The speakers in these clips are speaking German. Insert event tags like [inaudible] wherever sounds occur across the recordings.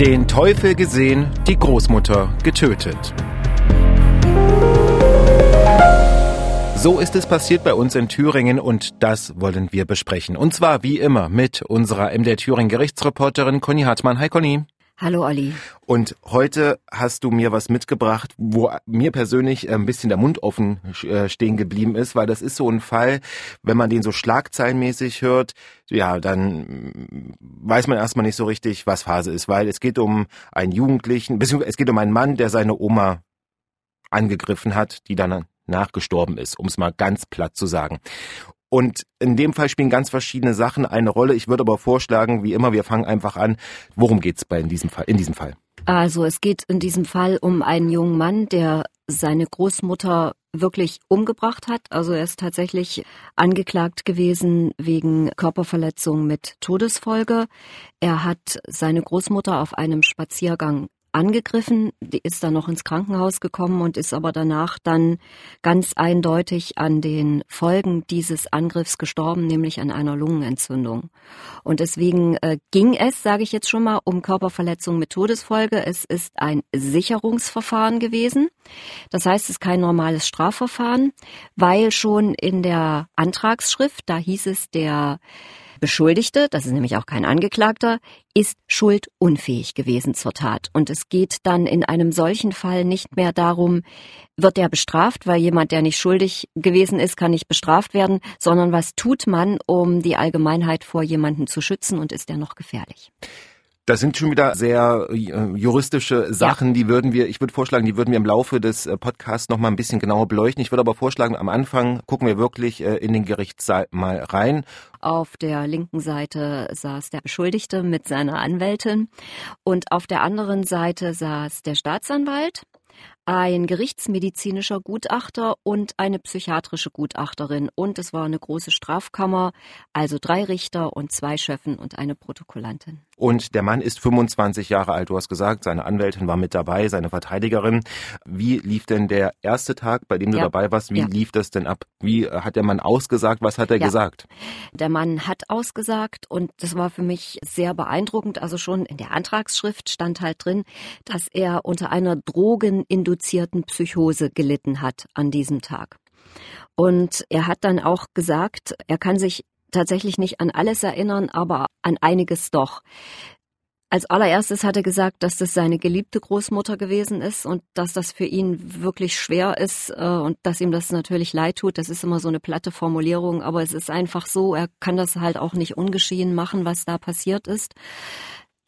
Den Teufel gesehen, die Großmutter getötet. So ist es passiert bei uns in Thüringen und das wollen wir besprechen. Und zwar wie immer mit unserer MDR Thüringen Gerichtsreporterin Conny Hartmann. Hi Conny. Hallo Olli. Und heute hast du mir was mitgebracht, wo mir persönlich ein bisschen der Mund offen äh, stehen geblieben ist, weil das ist so ein Fall, wenn man den so schlagzeilenmäßig hört, ja, dann weiß man erstmal nicht so richtig, was Phase ist, weil es geht um einen Jugendlichen, beziehungsweise es geht um einen Mann, der seine Oma angegriffen hat, die dann nachgestorben ist, um es mal ganz platt zu sagen. Und in dem Fall spielen ganz verschiedene Sachen eine Rolle. Ich würde aber vorschlagen, wie immer, wir fangen einfach an. Worum geht's bei in diesem Fall? In diesem Fall? Also es geht in diesem Fall um einen jungen Mann, der seine Großmutter wirklich umgebracht hat. Also er ist tatsächlich angeklagt gewesen wegen Körperverletzung mit Todesfolge. Er hat seine Großmutter auf einem Spaziergang angegriffen, die ist dann noch ins Krankenhaus gekommen und ist aber danach dann ganz eindeutig an den Folgen dieses Angriffs gestorben, nämlich an einer Lungenentzündung. Und deswegen äh, ging es, sage ich jetzt schon mal, um Körperverletzung mit Todesfolge. Es ist ein Sicherungsverfahren gewesen. Das heißt, es ist kein normales Strafverfahren, weil schon in der Antragsschrift, da hieß es, der Beschuldigte, das ist nämlich auch kein Angeklagter, ist schuldunfähig gewesen zur Tat. Und es geht dann in einem solchen Fall nicht mehr darum, wird er bestraft, weil jemand, der nicht schuldig gewesen ist, kann nicht bestraft werden, sondern was tut man, um die Allgemeinheit vor jemanden zu schützen und ist er noch gefährlich? Das sind schon wieder sehr äh, juristische Sachen, ja. die würden wir, ich würde vorschlagen, die würden wir im Laufe des äh, Podcasts noch mal ein bisschen genauer beleuchten. Ich würde aber vorschlagen, am Anfang gucken wir wirklich äh, in den Gerichtssaal mal rein. Auf der linken Seite saß der Beschuldigte mit seiner Anwältin und auf der anderen Seite saß der Staatsanwalt ein gerichtsmedizinischer Gutachter und eine psychiatrische Gutachterin. Und es war eine große Strafkammer, also drei Richter und zwei Schöffen und eine Protokollantin. Und der Mann ist 25 Jahre alt, du hast gesagt, seine Anwältin war mit dabei, seine Verteidigerin. Wie lief denn der erste Tag, bei dem du ja. dabei warst? Wie ja. lief das denn ab? Wie hat der Mann ausgesagt? Was hat er ja. gesagt? Der Mann hat ausgesagt und das war für mich sehr beeindruckend. Also schon in der Antragsschrift stand halt drin, dass er unter einer drogeninduzierten Psychose gelitten hat an diesem Tag. Und er hat dann auch gesagt, er kann sich tatsächlich nicht an alles erinnern, aber an einiges doch. Als allererstes hat er gesagt, dass das seine geliebte Großmutter gewesen ist und dass das für ihn wirklich schwer ist äh, und dass ihm das natürlich leid tut. Das ist immer so eine platte Formulierung, aber es ist einfach so, er kann das halt auch nicht ungeschehen machen, was da passiert ist.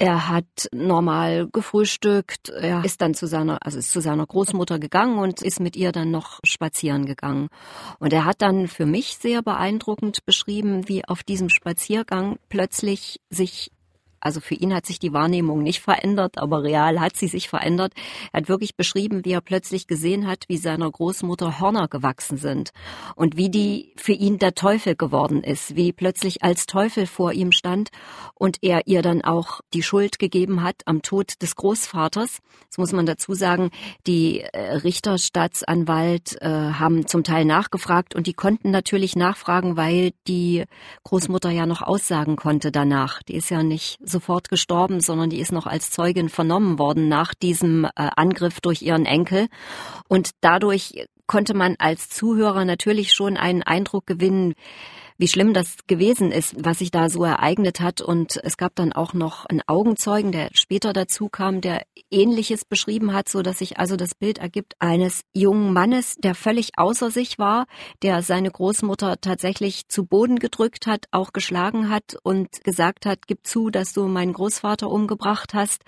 Er hat normal gefrühstückt, er ist dann zu seiner, also ist zu seiner Großmutter gegangen und ist mit ihr dann noch spazieren gegangen. Und er hat dann für mich sehr beeindruckend beschrieben, wie auf diesem Spaziergang plötzlich sich also für ihn hat sich die Wahrnehmung nicht verändert, aber real hat sie sich verändert. Er hat wirklich beschrieben, wie er plötzlich gesehen hat, wie seiner Großmutter Hörner gewachsen sind und wie die für ihn der Teufel geworden ist, wie plötzlich als Teufel vor ihm stand und er ihr dann auch die Schuld gegeben hat am Tod des Großvaters. Das muss man dazu sagen, die äh, Richter, Staatsanwalt äh, haben zum Teil nachgefragt und die konnten natürlich nachfragen, weil die Großmutter ja noch aussagen konnte danach. Die ist ja nicht sofort gestorben, sondern die ist noch als Zeugin vernommen worden nach diesem äh, Angriff durch ihren Enkel. Und dadurch konnte man als Zuhörer natürlich schon einen Eindruck gewinnen, wie schlimm das gewesen ist, was sich da so ereignet hat. Und es gab dann auch noch einen Augenzeugen, der später dazu kam, der Ähnliches beschrieben hat, so dass sich also das Bild ergibt eines jungen Mannes, der völlig außer sich war, der seine Großmutter tatsächlich zu Boden gedrückt hat, auch geschlagen hat und gesagt hat, gib zu, dass du meinen Großvater umgebracht hast.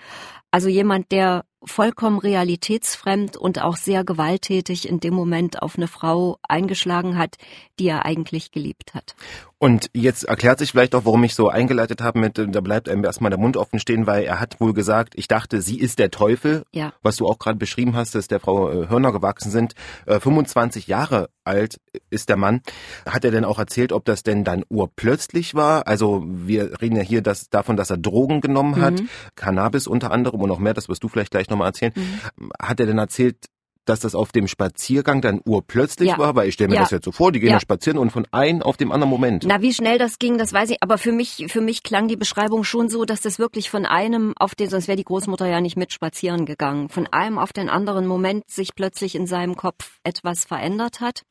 Also jemand, der vollkommen realitätsfremd und auch sehr gewalttätig in dem Moment auf eine Frau eingeschlagen hat, die er eigentlich geliebt hat. Und jetzt erklärt sich vielleicht auch, warum ich so eingeleitet habe mit, da bleibt einem erstmal der Mund offen stehen, weil er hat wohl gesagt, ich dachte, sie ist der Teufel, ja. was du auch gerade beschrieben hast, dass der Frau äh, Hörner gewachsen sind. 25 äh, Jahre alt ist der Mann. Hat er denn auch erzählt, ob das denn dann urplötzlich war? Also wir reden ja hier das, davon, dass er Drogen genommen hat, mhm. Cannabis unter anderem und noch mehr, das wirst du vielleicht gleich nochmal erzählen. Mhm. Hat er denn erzählt, dass das auf dem Spaziergang dann urplötzlich Ja. war? Weil ich stelle mir Ja. das jetzt so vor, die gehen Ja. da spazieren und von einem auf dem anderen Moment. Na, wie schnell das ging, das weiß ich. Aber für mich, für mich klang die Beschreibung schon so, dass das wirklich von einem auf den, sonst wäre die Großmutter ja nicht mit spazieren gegangen, von einem auf den anderen Moment sich plötzlich in seinem Kopf etwas verändert hat.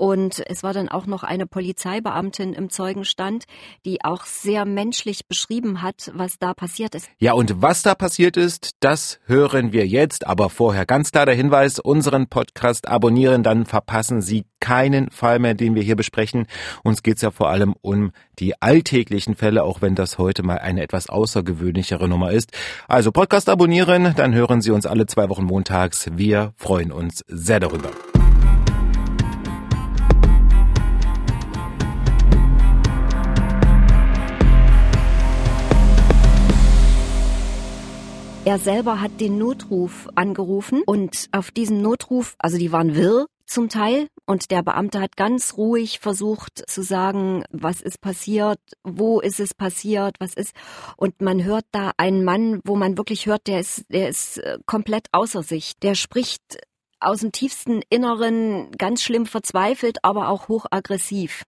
Und es war dann auch noch eine Polizeibeamtin im Zeugenstand, die auch sehr menschlich beschrieben hat, was da passiert ist. Ja, und was da passiert ist, das hören wir jetzt. Aber vorher ganz klar der Hinweis, unseren Podcast abonnieren, dann verpassen Sie keinen Fall mehr, den wir hier besprechen. Uns geht's ja vor allem um die alltäglichen Fälle, auch wenn das heute mal eine etwas außergewöhnlichere Nummer ist. Also Podcast abonnieren, dann hören Sie uns alle zwei Wochen montags. Wir freuen uns sehr darüber. Er selber hat den Notruf angerufen und auf diesen Notruf, also die waren wirr zum Teil und der Beamte hat ganz ruhig versucht zu sagen, was ist passiert, wo ist es passiert, was ist und man hört da einen Mann, wo man wirklich hört, der ist der ist äh, komplett außer sich. Der spricht aus dem tiefsten Inneren ganz schlimm verzweifelt, aber auch hochaggressiv.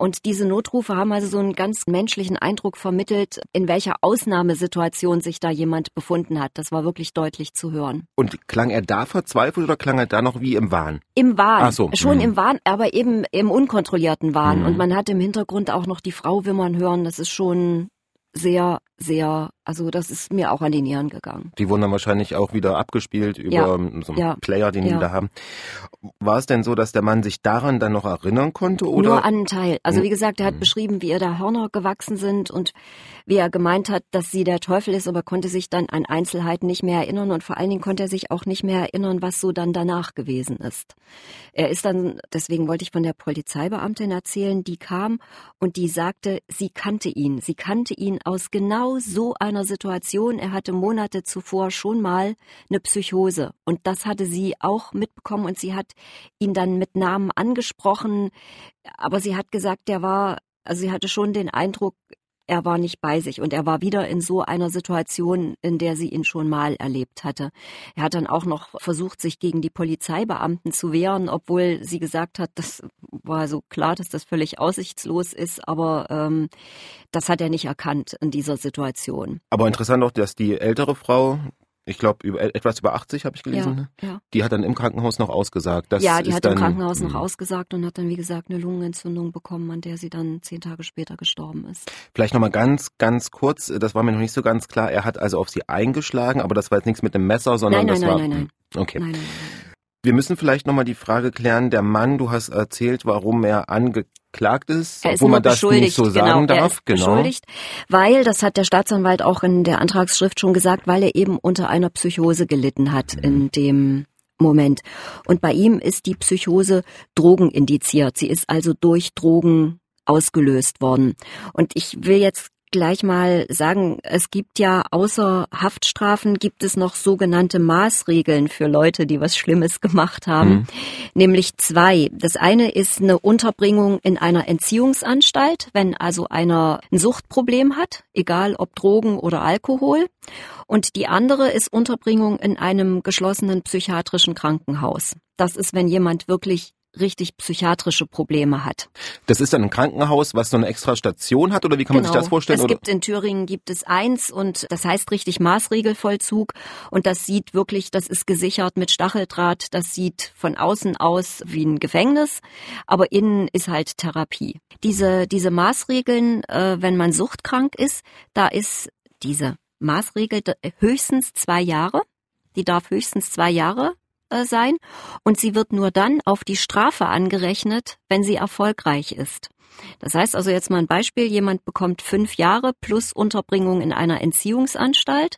Und diese Notrufe haben also so einen ganz menschlichen Eindruck vermittelt, in welcher Ausnahmesituation sich da jemand befunden hat. Das war wirklich deutlich zu hören. Und klang er da verzweifelt oder klang er da noch wie im Wahn? Im Wahn. Ach so, Schon mhm. im Wahn, aber eben im unkontrollierten Wahn. Mhm. Und man hat im Hintergrund auch noch die Frau wimmern hören. Das ist schon sehr, sehr, also das ist mir auch an die Nieren gegangen. Die wurden dann wahrscheinlich auch wieder abgespielt über Ja, ähm, so einen ja, Player, den die ja. da haben. War es denn so, dass der Mann sich daran dann noch erinnern konnte? Oder? Nur an einen Teil. Also Mhm. wie gesagt, er hat beschrieben, wie ihr da Hörner gewachsen sind und wie er gemeint hat, dass sie der Teufel ist, aber konnte sich dann an Einzelheiten nicht mehr erinnern und vor allen Dingen konnte er sich auch nicht mehr erinnern, was so dann danach gewesen ist. Er ist dann, deswegen wollte ich von der Polizeibeamtin erzählen, die kam und die sagte, sie kannte ihn. Sie kannte ihn aus genau so einer Situation. Er hatte Monate zuvor schon mal eine Psychose. Und das hatte sie auch mitbekommen. Und sie hat ihn dann mit Namen angesprochen, aber sie hat gesagt, der war, also sie hatte schon den Eindruck, er war nicht bei sich und er war wieder in so einer Situation, in der sie ihn schon mal erlebt hatte. Er hat dann auch noch versucht, sich gegen die Polizeibeamten zu wehren, obwohl sie gesagt hat, das war so klar, dass das völlig aussichtslos ist, aber ähm, das hat er nicht erkannt in dieser Situation. Aber interessant auch, dass die ältere Frau, ich glaube über, etwas über 80 habe ich gelesen, ne? Ja, ja. die hat dann im Krankenhaus noch ausgesagt. Das ja, die hat im Krankenhaus noch mh. ausgesagt und hat dann, wie gesagt, eine Lungenentzündung bekommen, an der sie dann zehn Tage später gestorben ist. Vielleicht nochmal ganz, ganz kurz, das war mir noch nicht so ganz klar. Er hat also auf sie eingeschlagen, aber das war jetzt nichts mit einem Messer, sondern Nein, das nein, war. nein, nein, Okay. Nein, nein, nein. Wir müssen vielleicht nochmal die Frage klären, der Mann, du hast erzählt, warum er angeklagt ist, Er ist obwohl man das nicht so genau. sagen er darf. ist beschuldigt, weil, das hat der Staatsanwalt auch in der Antragsschrift schon gesagt, weil er eben unter einer Psychose gelitten hat in dem Moment. Und bei ihm ist die Psychose drogenindiziert. Sie ist also durch Drogen ausgelöst worden. Und ich will jetzt gleich mal sagen, es gibt ja außer Haftstrafen gibt es noch sogenannte Maßregeln für Leute, die was Schlimmes gemacht haben, Mhm. nämlich zwei. Das eine ist eine Unterbringung in einer Entziehungsanstalt, wenn also einer ein Suchtproblem hat, egal ob Drogen oder Alkohol. Und die andere ist Unterbringung in einem geschlossenen psychiatrischen Krankenhaus. Das ist, wenn jemand wirklich richtig psychiatrische Probleme hat. Das ist dann ein Krankenhaus, was so eine extra Station hat, oder wie kann man sich das vorstellen? Genau. Es oder? gibt in Thüringen gibt es eins und das heißt richtig Maßregelvollzug und das sieht wirklich, das ist gesichert mit Stacheldraht, das sieht von außen aus wie ein Gefängnis, aber innen ist halt Therapie. Diese diese Maßregeln, äh, wenn man suchtkrank ist, da ist diese Maßregel höchstens zwei Jahre. Die darf höchstens zwei Jahre äh, sein und sie wird nur dann auf die Strafe angerechnet, wenn sie erfolgreich ist. Das heißt also jetzt mal ein Beispiel, jemand bekommt fünf Jahre plus Unterbringung in einer Entziehungsanstalt,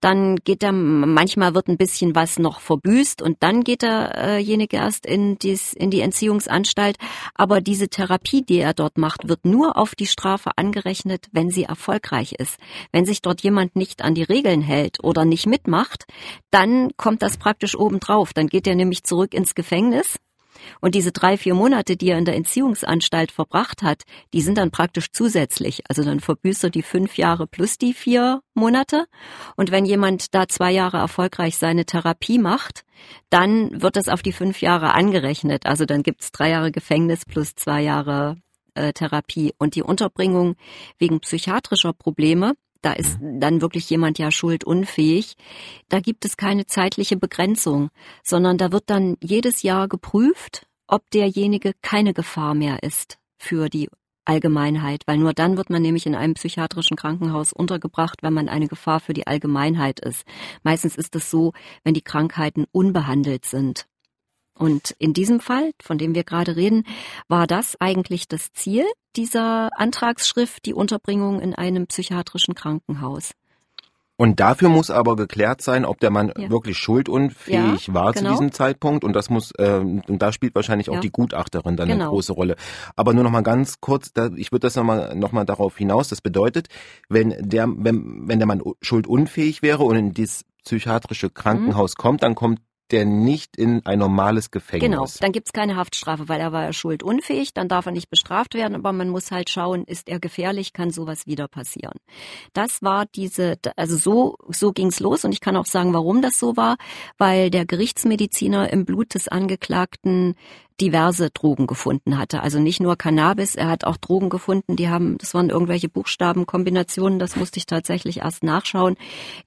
dann geht er, manchmal wird ein bisschen was noch verbüßt und dann geht derjenige erst in, dies, in die Entziehungsanstalt, aber diese Therapie, die er dort macht, wird nur auf die Strafe angerechnet, wenn sie erfolgreich ist. Wenn sich dort jemand nicht an die Regeln hält oder nicht mitmacht, dann kommt das praktisch obendrauf, dann geht er nämlich zurück ins Gefängnis Und diese drei, vier Monate, die er in der Entziehungsanstalt verbracht hat, die sind dann praktisch zusätzlich. Also dann verbüßt er die fünf Jahre plus die vier Monate. Und wenn jemand da zwei Jahre erfolgreich seine Therapie macht, dann wird das auf die fünf Jahre angerechnet. Also dann gibt es drei Jahre Gefängnis plus zwei Jahre äh, Therapie. Und die Unterbringung wegen psychiatrischer Probleme, da ist mhm. dann wirklich jemand ja schuldunfähig. Da gibt es keine zeitliche Begrenzung, sondern da wird dann jedes Jahr geprüft, ob derjenige keine Gefahr mehr ist für die Allgemeinheit, weil nur dann wird man nämlich in einem psychiatrischen Krankenhaus untergebracht, wenn man eine Gefahr für die Allgemeinheit ist. Meistens ist es so, wenn die Krankheiten unbehandelt sind. Und in diesem Fall, von dem wir gerade reden, war das eigentlich das Ziel dieser Antragsschrift, die Unterbringung in einem psychiatrischen Krankenhaus. Und dafür muss aber geklärt sein, ob der Mann ja. wirklich schuldunfähig ja, war genau. zu diesem Zeitpunkt. Und das muss, äh, und da spielt wahrscheinlich auch ja. die Gutachterin dann genau. eine große Rolle. Aber nur noch mal ganz kurz, da, ich würde das noch mal, noch mal darauf hinaus. Das bedeutet, wenn der, wenn, wenn der Mann schuldunfähig wäre und in dieses psychiatrische Krankenhaus mhm. kommt, dann kommt der nicht in ein normales Gefängnis. Genau, dann gibt's keine Haftstrafe, weil er war ja schuldunfähig, dann darf er nicht bestraft werden, aber man muss halt schauen, ist er gefährlich, kann sowas wieder passieren. Das war diese, also so, so ging's los und ich kann auch sagen, warum das so war, weil der Gerichtsmediziner im Blut des Angeklagten diverse Drogen gefunden hatte. Also nicht nur Cannabis, er hat auch Drogen gefunden, die haben, das waren irgendwelche Buchstabenkombinationen, das musste ich tatsächlich erst nachschauen.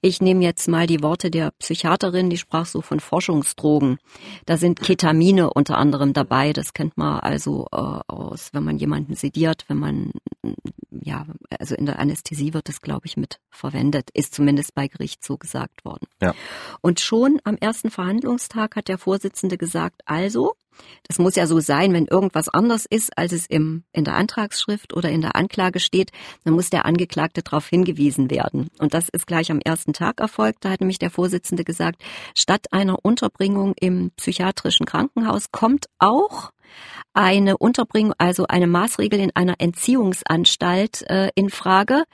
Ich nehme jetzt mal die Worte der Psychiaterin, die sprach so von Forschungsdrogen. Da sind Ketamine unter anderem dabei, das kennt man also äh, aus, wenn man jemanden sediert, wenn man, ja, also in der Anästhesie wird das, glaube ich, mit verwendet, ist zumindest bei Gericht so gesagt worden. Ja. Und schon am ersten Verhandlungstag hat der Vorsitzende gesagt, also, das muss ja so sein, wenn irgendwas anders ist, als es im, in der Antragsschrift oder in der Anklage steht, dann muss der Angeklagte darauf hingewiesen werden. Und das ist gleich am ersten Tag erfolgt. Da hat nämlich der Vorsitzende gesagt, statt einer Unterbringung im psychiatrischen Krankenhaus kommt auch eine Unterbringung, also eine Maßregel in einer Entziehungsanstalt äh, in Frage.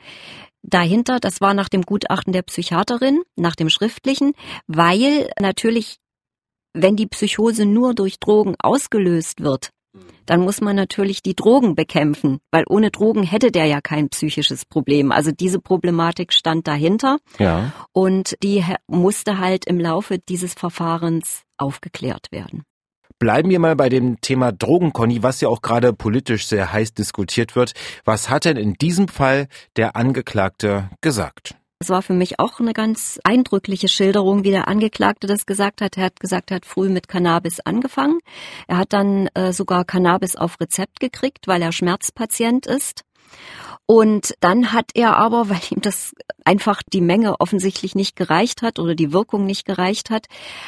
Dahinter, das war nach dem Gutachten der Psychiaterin, nach dem schriftlichen, weil natürlich wenn die Psychose nur durch Drogen ausgelöst wird, dann muss man natürlich die Drogen bekämpfen, weil ohne Drogen hätte der ja kein psychisches Problem. Also diese Problematik stand dahinter ja. und die musste halt im Laufe dieses Verfahrens aufgeklärt werden. Bleiben wir mal bei dem Thema Drogen, Conny, was ja auch gerade politisch sehr heiß diskutiert wird. Was hat denn in diesem Fall der Angeklagte gesagt? Es war für mich auch eine ganz eindrückliche Schilderung, wie der Angeklagte das gesagt hat. Er hat gesagt, er hat früh mit Cannabis angefangen. Er hat dann äh, sogar Cannabis auf Rezept gekriegt, weil er Schmerzpatient ist. Und dann hat er aber, [laughs] weil ihm das einfach die Menge offensichtlich nicht gereicht hat oder die Wirkung nicht gereicht hat,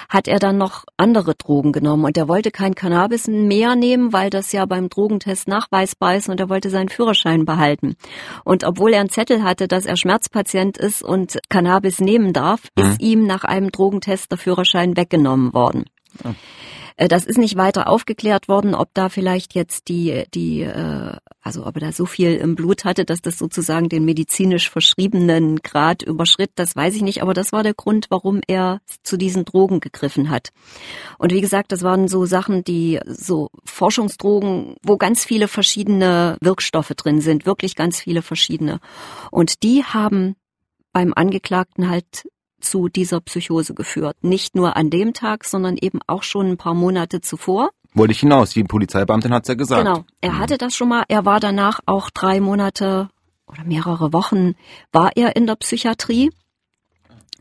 hat er dann noch andere Drogen genommen. Und er wollte kein Cannabis mehr nehmen, weil das ja beim Drogentest nachweisbar ist und er wollte seinen Führerschein behalten. Und obwohl er einen Zettel hatte, dass er Schmerzpatient ist und Cannabis nehmen darf, mhm. ist ihm nach einem Drogentest der Führerschein weggenommen worden. Ja. Äh, das ist nicht weiter aufgeklärt worden, ob da vielleicht jetzt die, die, äh, also ob er da so viel im Blut hatte, dass das sozusagen den medizinisch verschriebenen Grad überschritt, das weiß ich nicht, aber das war der Grund, warum er zu diesen Drogen gegriffen hat. Und wie gesagt, das waren so Sachen, die so Forschungsdrogen, wo ganz viele verschiedene Wirkstoffe drin sind, wirklich ganz viele verschiedene. Und die haben beim Angeklagten halt zu dieser Psychose geführt. Nicht nur an dem Tag, sondern eben auch schon ein paar Monate zuvor. Wollte ich hinaus, die Polizeibeamtin hat es ja gesagt. Genau, er hatte das schon mal. Er war danach auch drei Monate oder mehrere Wochen war er in der Psychiatrie.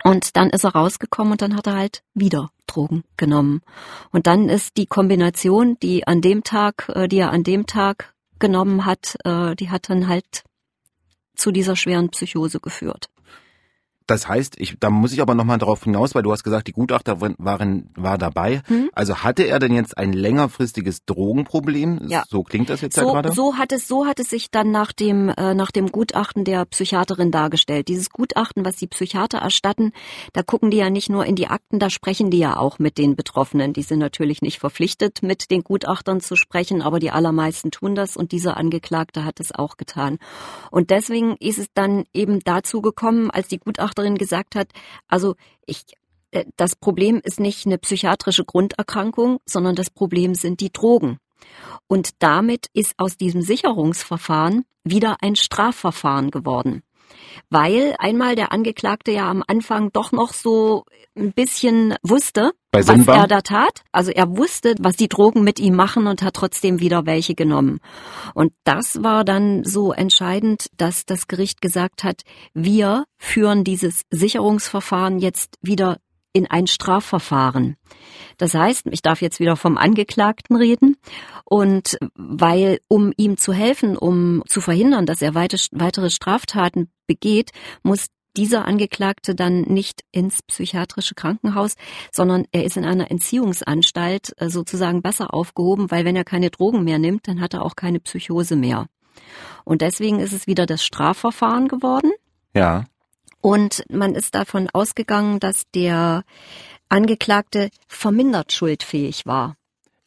Und dann ist er rausgekommen und dann hat er halt wieder Drogen genommen. Und dann ist die Kombination, die an dem Tag, äh, die er an dem Tag genommen hat, äh, die hat dann halt zu dieser schweren Psychose geführt. Das heißt, ich, da muss ich aber nochmal darauf hinaus, weil du hast gesagt, die Gutachter waren, war dabei. Hm? Also hatte er denn jetzt ein längerfristiges Drogenproblem? Ja. So klingt das jetzt so, ja gerade. So hat es, so hat es sich dann nach dem, äh, nach dem Gutachten der Psychiaterin dargestellt. Dieses Gutachten, was die Psychiater erstatten, da gucken die ja nicht nur in die Akten, da sprechen die ja auch mit den Betroffenen. Die sind natürlich nicht verpflichtet, mit den Gutachtern zu sprechen, aber die allermeisten tun das und dieser Angeklagte hat es auch getan. Und deswegen ist es dann eben dazu gekommen, als die Gutachter Richterin gesagt hat, also ich äh, das Problem ist nicht eine psychiatrische Grunderkrankung, sondern das Problem sind die Drogen. Und damit ist aus diesem Sicherungsverfahren wieder ein Strafverfahren geworden weil einmal der Angeklagte ja am Anfang doch noch so ein bisschen wusste, was er da tat. Also er wusste, was die Drogen mit ihm machen und hat trotzdem wieder welche genommen. Und das war dann so entscheidend, dass das Gericht gesagt hat, wir führen dieses Sicherungsverfahren jetzt wieder in ein Strafverfahren. Das heißt, ich darf jetzt wieder vom Angeklagten reden und weil, um ihm zu helfen, um zu verhindern, dass er weitere Straftaten begeht, muss dieser Angeklagte dann nicht ins psychiatrische Krankenhaus, sondern er ist in einer Entziehungsanstalt äh, sozusagen besser aufgehoben, weil wenn er keine Drogen mehr nimmt, dann hat er auch keine Psychose mehr. Und deswegen ist es wieder das Strafverfahren geworden. Ja. Und man ist davon ausgegangen, dass der Angeklagte vermindert schuldfähig war.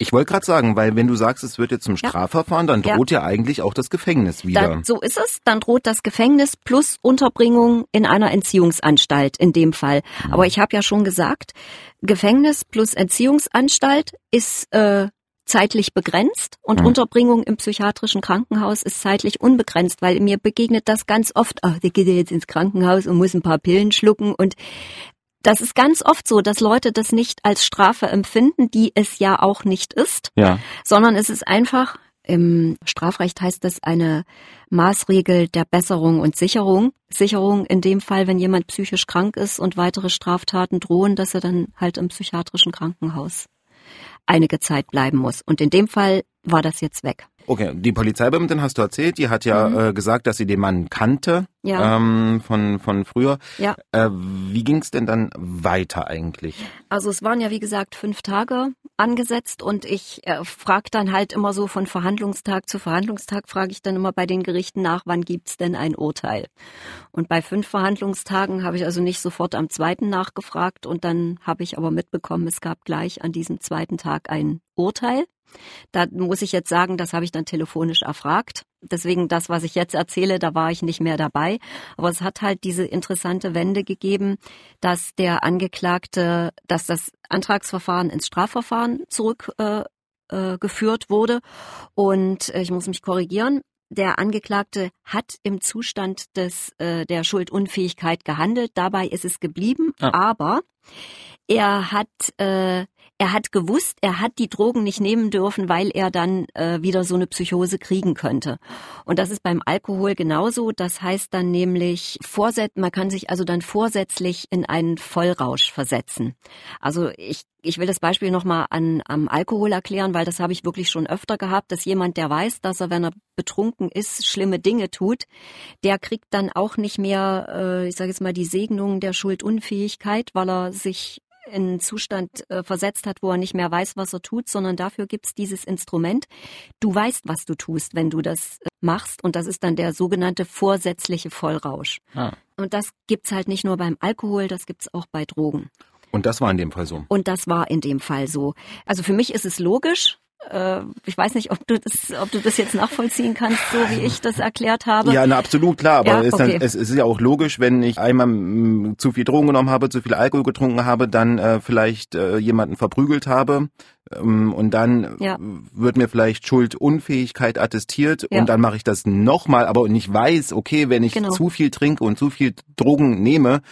Ich wollte gerade sagen, weil wenn du sagst, es wird jetzt zum Strafverfahren, dann droht ja. ja, eigentlich auch das Gefängnis wieder. Dann, so ist es, dann droht das Gefängnis plus Unterbringung in einer Entziehungsanstalt in dem Fall. Mhm. Aber ich habe ja schon gesagt, Gefängnis plus Entziehungsanstalt ist äh, zeitlich begrenzt und mhm. Unterbringung im psychiatrischen Krankenhaus ist zeitlich unbegrenzt, weil mir begegnet das ganz oft, ach, der geht jetzt ins Krankenhaus und muss ein paar Pillen schlucken und das ist ganz oft so, dass Leute das nicht als Strafe empfinden, die es ja auch nicht ist, ja. sondern es ist einfach, im Strafrecht heißt das eine Maßregel der Besserung und Sicherung. Sicherung in dem Fall, wenn jemand psychisch krank ist und weitere Straftaten drohen, dass er dann halt im psychiatrischen Krankenhaus einige Zeit bleiben muss. Und in dem Fall war das jetzt weg. Okay, die Polizeibeamtin hast du erzählt, die hat ja mhm. äh, gesagt, dass sie den Mann kannte ja. ähm, von, von früher. Ja. Äh, wie ging es denn dann weiter eigentlich? Also es waren ja wie gesagt fünf Tage angesetzt und ich äh, frage dann halt immer so von Verhandlungstag zu Verhandlungstag, frage ich dann immer bei den Gerichten nach, wann gibt's denn ein Urteil? Und bei fünf Verhandlungstagen habe ich also nicht sofort am zweiten nachgefragt und dann habe ich aber mitbekommen, es gab gleich an diesem zweiten Tag ein Urteil. Da muss ich jetzt sagen, das habe ich dann telefonisch erfragt. Deswegen das, was ich jetzt erzähle, da war ich nicht mehr dabei. Aber es hat halt diese interessante Wende gegeben, dass der Angeklagte, dass das Antragsverfahren ins Strafverfahren zurückgeführt äh, äh, wurde. Und äh, ich muss mich korrigieren. Der Angeklagte hat im Zustand des, äh, der Schuldunfähigkeit gehandelt. Dabei ist es geblieben. Ah. Aber er hat äh, er hat gewusst, er hat die Drogen nicht nehmen dürfen, weil er dann äh, wieder so eine Psychose kriegen könnte. Und das ist beim Alkohol genauso. Das heißt dann nämlich, vorset man kann sich also dann vorsätzlich in einen Vollrausch versetzen. Also ich ich will das Beispiel nochmal an, am Alkohol erklären, weil das habe ich wirklich schon öfter gehabt, dass jemand, der weiß, dass er, wenn er betrunken ist, schlimme Dinge tut, der kriegt dann auch nicht mehr, äh, ich sage jetzt mal, die Segnung der Schuldunfähigkeit, weil er sich in einen Zustand äh, versetzt hat, wo er nicht mehr weiß, was er tut, sondern dafür gibt's dieses Instrument. Du weißt, was du tust, wenn du das äh, machst und das ist dann der sogenannte vorsätzliche Vollrausch. Ah. Und das gibt's halt nicht nur beim Alkohol, das gibt's auch bei Drogen. Und das war in dem Fall so. Und das war in dem Fall so. Also für mich ist es logisch, ich weiß nicht, ob du das, ob du das jetzt nachvollziehen kannst, so wie ich das erklärt habe. Ja, na, absolut klar, aber ja, okay. ist dann, es, ist ja auch logisch, wenn ich einmal m, zu viel Drogen genommen habe, zu viel Alkohol getrunken habe, dann äh, vielleicht äh, jemanden verprügelt habe ähm, und dann ja. wird mir vielleicht Schuldunfähigkeit attestiert ja. und dann mache ich das nochmal, aber nicht weiß, okay, wenn ich genau. zu viel trinke und zu viel Drogen nehme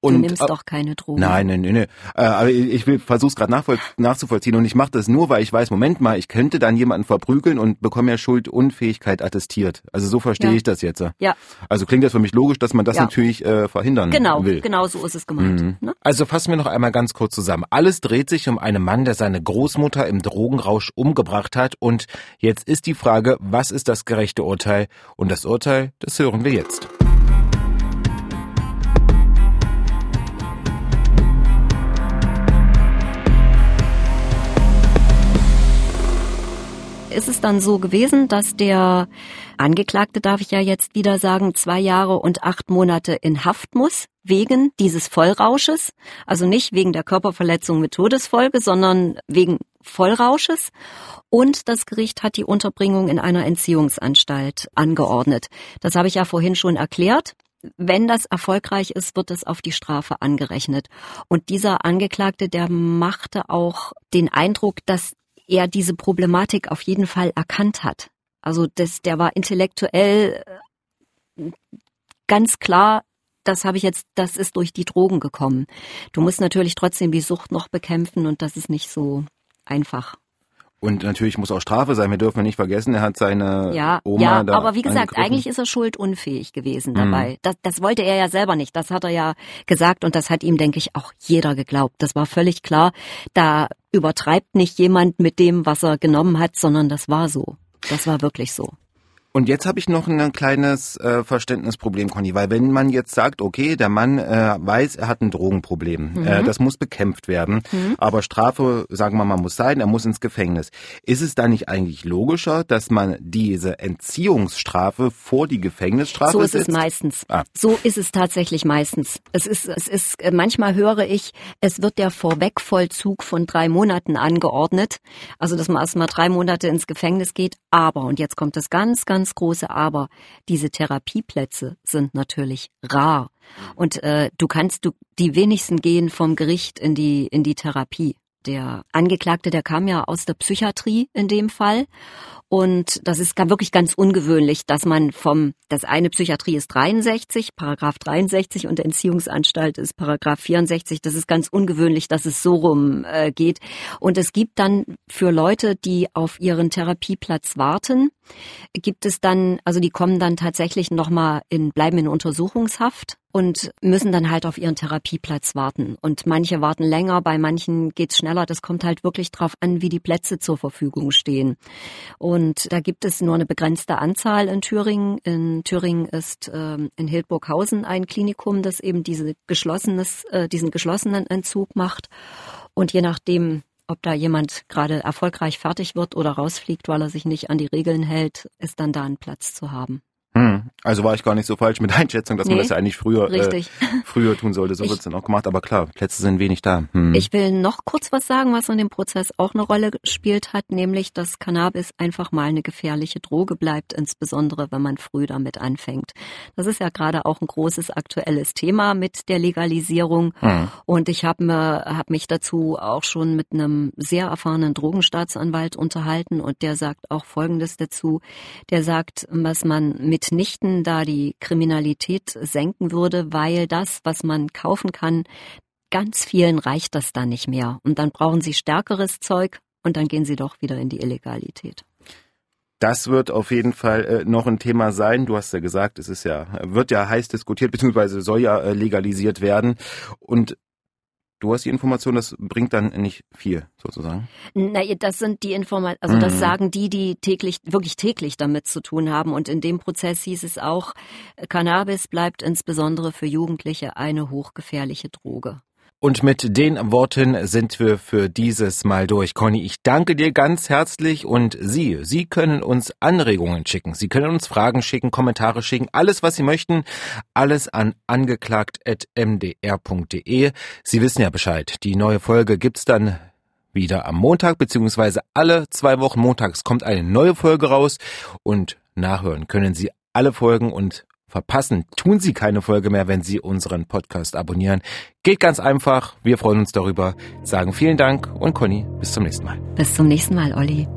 und, du nimmst äh, doch keine Drogen. Nein, nein, nein. nein. Äh, aber ich will versuch's gerade nachzuvollziehen und ich mache das nur, weil ich weiß, Moment mal, ich könnte dann jemanden verprügeln und bekomme ja Schuldunfähigkeit attestiert. Also so verstehe ja. ich das jetzt. Ja. Also klingt das für mich logisch, dass man das ja. natürlich äh, verhindern genau, will. Genau, so ist es gemeint. Mhm. Ne? Also fassen wir noch einmal ganz kurz zusammen. Alles dreht sich um einen Mann, der seine Großmutter im Drogenrausch umgebracht hat und jetzt ist die Frage, was ist das gerechte Urteil? Und das Urteil, das hören wir jetzt. Ist es dann so gewesen, dass der Angeklagte, darf ich ja jetzt wieder sagen, zwei Jahre und acht Monate in Haft muss, wegen dieses Vollrausches. Also nicht wegen der Körperverletzung mit Todesfolge, sondern wegen Vollrausches. Und das Gericht hat die Unterbringung in einer Entziehungsanstalt angeordnet. Das habe ich ja vorhin schon erklärt. wenn das erfolgreich ist, wird es auf die Strafe angerechnet. Und dieser Angeklagte, der machte auch den Eindruck, dass er diese Problematik auf jeden Fall erkannt hat. Also das, der war intellektuell äh, ganz klar, das habe ich jetzt, das ist durch die Drogen gekommen. Du musst natürlich trotzdem die Sucht noch bekämpfen und das ist nicht so einfach. Und natürlich muss auch Strafe sein. Wir dürfen nicht vergessen, er hat seine ja, Oma ja, da aber wie gesagt, eigentlich ist er schuldunfähig gewesen Mhm. dabei. Das, das wollte er ja selber nicht. Das hat er ja gesagt und das hat ihm, denke ich, auch jeder geglaubt. Das war völlig klar. Da übertreibt nicht jemand mit dem, was er genommen hat, sondern das war so. Das war wirklich so. Und jetzt habe ich noch ein kleines äh, Verständnisproblem, Conny, weil wenn man jetzt sagt, okay, der Mann äh, weiß, er hat ein Drogenproblem, Mhm. äh, das muss bekämpft werden, aber Strafe, sagen wir mal, muss sein, er muss ins Gefängnis. Ist es da nicht eigentlich logischer, dass man diese Entziehungsstrafe vor die Gefängnisstrafe So ist es setzt? meistens. Ah. So ist es tatsächlich meistens. Es ist, es ist, äh, manchmal höre ich, es wird der Vorwegvollzug von drei Monaten angeordnet. Also, dass man erst mal drei Monate ins Gefängnis geht. Aber, und jetzt kommt das ganz, ganz große Aber, diese Therapieplätze sind natürlich rar. Und äh, du kannst, du, die wenigsten gehen vom Gericht in die, in die Therapie. Der Angeklagte, der kam ja aus der Psychiatrie in dem Fall. Und das ist wirklich ganz ungewöhnlich, dass man vom, das eine Psychiatrie ist 63, Paragraph 63 und Entziehungsanstalt ist Paragraph 64. Das ist ganz ungewöhnlich, dass es so rum äh, geht. Und es gibt dann für Leute, die auf ihren Therapieplatz warten, gibt es dann, also die kommen dann tatsächlich nochmal in, bleiben in Untersuchungshaft und müssen dann halt auf ihren Therapieplatz warten. Und manche warten länger, bei manchen geht's schneller. Das kommt halt wirklich drauf an, wie die Plätze zur Verfügung stehen. Und da gibt es nur eine begrenzte Anzahl in Thüringen. In Thüringen ist ähm, in Hildburghausen ein Klinikum, das eben diese geschlossenes, äh, diesen geschlossenen Entzug macht. Und je nachdem, ob da jemand gerade erfolgreich fertig wird oder rausfliegt, weil er sich nicht an die Regeln hält, ist dann da ein Platz zu haben. Hm. Also war ich gar nicht so falsch mit der Einschätzung, dass man Nee, das ja eigentlich früher, äh, früher tun sollte. So Ich- wird's dann auch gemacht. Aber klar, Plätze sind wenig da. Hm. Ich will noch kurz was sagen, was in dem Prozess auch eine Rolle gespielt hat, nämlich, dass Cannabis einfach mal eine gefährliche Droge bleibt, insbesondere wenn man früh damit anfängt. Das ist ja gerade auch ein großes aktuelles Thema mit der Legalisierung. Hm. Und ich habe mir, hab mich dazu auch schon mit einem sehr erfahrenen Drogenstaatsanwalt unterhalten und der sagt auch Folgendes dazu. Der sagt, dass man mitnichten da die Kriminalität senken würde, weil das, was man kaufen kann, ganz vielen reicht das dann nicht mehr. Und dann brauchen sie stärkeres Zeug und dann gehen sie doch wieder in die Illegalität. Das wird auf jeden Fall äh, noch ein Thema sein. Du hast ja gesagt, es ist ja, wird ja heiß diskutiert, [laughs] beziehungsweise soll ja äh, legalisiert werden. Und du hast die Information, das bringt dann nicht viel, sozusagen. Na, das sind die Informationen, also das Mhm. sagen die, die täglich, wirklich täglich damit zu tun haben. Und in dem Prozess hieß es auch, Cannabis bleibt insbesondere für Jugendliche eine hochgefährliche Droge. Und mit den Worten sind wir für dieses Mal durch. Conny, ich danke dir ganz herzlich und Sie, Sie können uns Anregungen schicken. Sie können uns Fragen schicken, Kommentare schicken, alles, was Sie möchten, alles an angeklagt.mdr.de. Sie wissen ja Bescheid. Die neue Folge gibt's dann wieder am Montag, beziehungsweise alle zwei Wochen montags kommt eine neue Folge raus und nachhören können Sie alle Folgen und verpassen, tun Sie keine Folge mehr, wenn Sie unseren Podcast abonnieren. Geht ganz einfach. Wir freuen uns darüber. Sagen vielen Dank und Conny, bis zum nächsten Mal. Bis zum nächsten Mal, Olli.